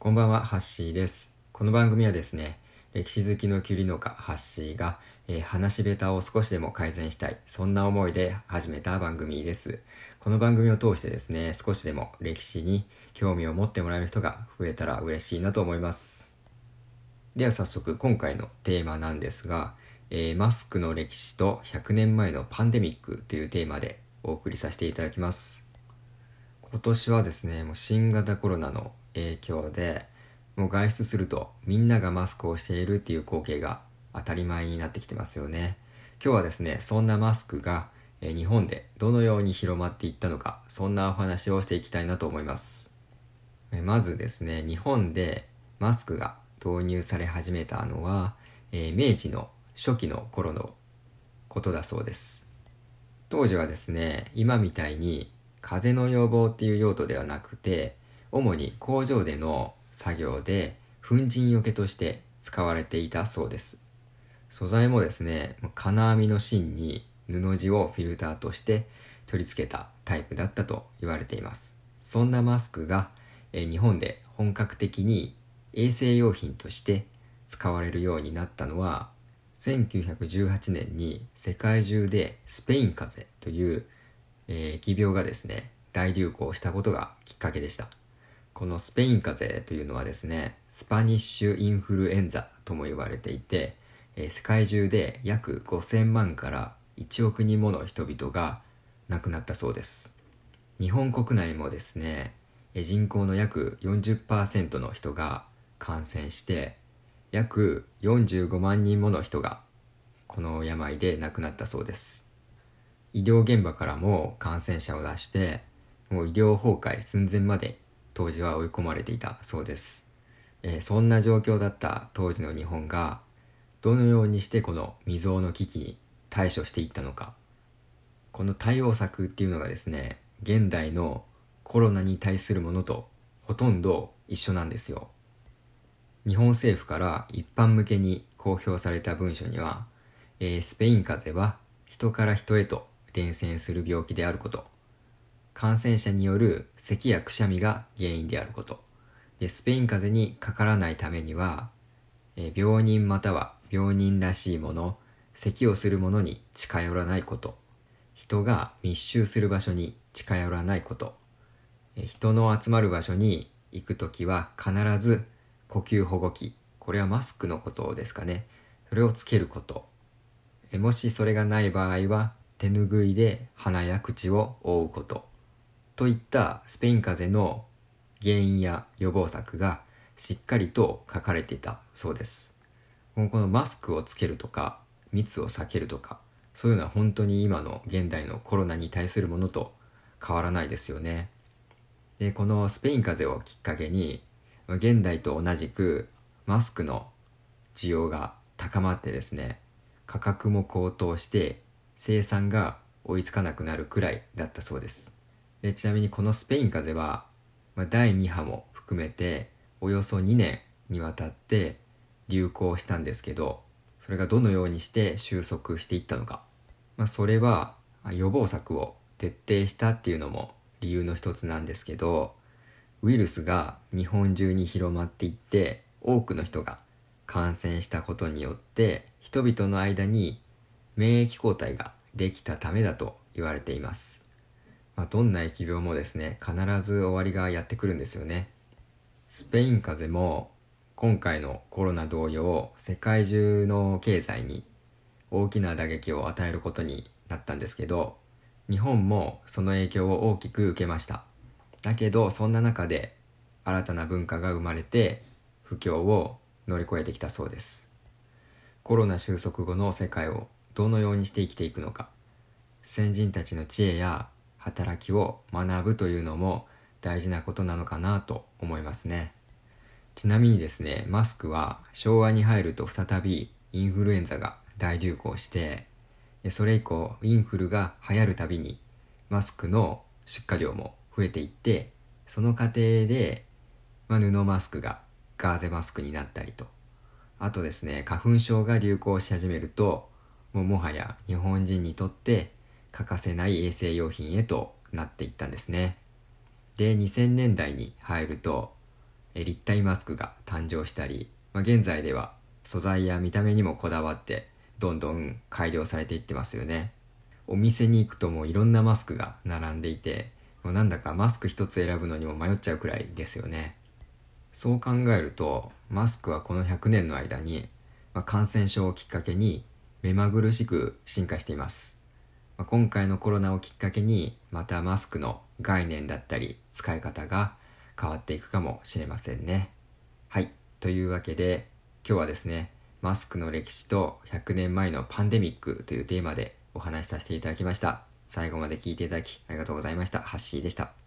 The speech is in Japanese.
こんばんは、ハッシーです。この番組はですね、歴史好きのキュリ農家ハッシーが、えー話し下手を少しでも改善したい、そんな思いで始めた番組です。この番組を通してですね、少しでも歴史に興味を持ってもらえる人が増えたら嬉しいなと思います。では早速、今回のテーマなんですが、えーマスクの歴史と100年前のパンデミックというテーマでお送りさせていただきます。今年はですね、もう新型コロナの影響で、もう外出するとみんながマスクをしているっていう光景が当たり前になってきてますよね。今日はですね、そんなマスクが、日本でどのように広まっていったのか、そんなお話をしていきたいなと思います。まずですね、日本でマスクが導入され始めたのは、え明治の初期の頃のことだそうです。当時はですね、今みたいに風邪の予防っていう用途ではなくて、主に工場での作業で粉塵よけとして使われていたそうです。素材もですね、金網の芯に布地をフィルターとして取り付けたタイプだったと言われています。そんなマスクが、日本で本格的に衛生用品として使われるようになったのは1918年に世界中でスペイン風邪という、えー疫病がですね大流行したことがきっかけでしたこのスペイン風邪というのはですねスパニッシュインフルエンザとも言われていて、え世界中で約5000万から1億人もの人々が亡くなったそうです。日本国内もですねえ人口の約40%の人が感染して約45万人もの人がこの病で亡くなったそうです。医療現場からも感染者を出してもう医療崩壊寸前まで当時は追い込まれていたそうです、えーそんな状況だった当時の日本がどのようにしてこの未曾有の危機に対処していったのか。この対応策っていうのがですね現代のコロナに対するものとほとんど一緒なんですよ。日本政府から一般向けに公表された文書には、えースペイン風邪は人から人へと伝染する病気であること感染者による咳やくしゃみが原因であること。でスペイン風邪にかからないためには、え病人または病人らしいもの咳をするものに近寄らないこと。人が密集する場所に近寄らないこと。え人の集まる場所に行くときは必ず呼吸保護器。これはマスクのことですかね。それをつけること。えもしそれがない場合は手ぬぐいで鼻や口を覆うこと。といったスペイン風邪の原因や予防策がしっかりと書かれていたそうです。もうこのマスクをつけるとか密を避けるとかそういうのは本当に今の現代のコロナに対するものと変わらないですよね。でこのスペイン風邪をきっかけに現代と同じくマスクの需要が高まってですね価格も高騰して生産が追いつかなくなるくらいだったそうです。でちなみにこのスペイン風邪は、まあ、第2波も含めておよそ2年にわたって流行したんですけどそれがどのようにして収束していったのか、まあ、それは予防策を徹底したっていうのも理由の一つなんですけどウイルスが日本中に広まっていって多くの人が感染したことによって人々の間に免疫抗体ができたためだと言われています、まあ、どんな疫病もですね必ず終わりがやってくるんですよね。スペイン風邪も今回のコロナ同様世界中の経済に大きな打撃を与えることになったんですけど日本もその影響を大きく受けました。だけどそんな中で新たな文化が生まれて不況を乗り越えてきたそうです。コロナ収束後の世界をどのようにして生きていくのか。先人たちの知恵や働きを学ぶというのも大事なことなのかなと思いますね。ちなみにですねマスクは昭和に入ると再びインフルエンザが大流行してでそれ以降インフルが流行るたびにマスクの出荷量も増えていってその過程で、まあ、布マスクがガーゼマスクになったりと。あとですね花粉症が流行し始めるともうもはや日本人にとって欠かせない衛生用品へとなっていったんですねで2000年代に入ると、え立体マスクが誕生したり、まあ、現在では素材や見た目にもこだわってどんどん改良されていってますよね。お店に行くともういろんなマスクが並んでいて、もうなんだかマスク一つ選ぶのにも迷っちゃうくらいですよね。そう考えると、マスクはこの100年の間に、まあ、感染症をきっかけに目まぐるしく進化しています。まあ、今回のコロナをきっかけに、またマスクの概念だったり使い方が変わっていくかもしれませんね。はい。というわけで、今日はですね、マスクの歴史と100年前のパンデミックというテーマでお話しさせていただきました。最後まで聞いていただきありがとうございました。ハッシーでした。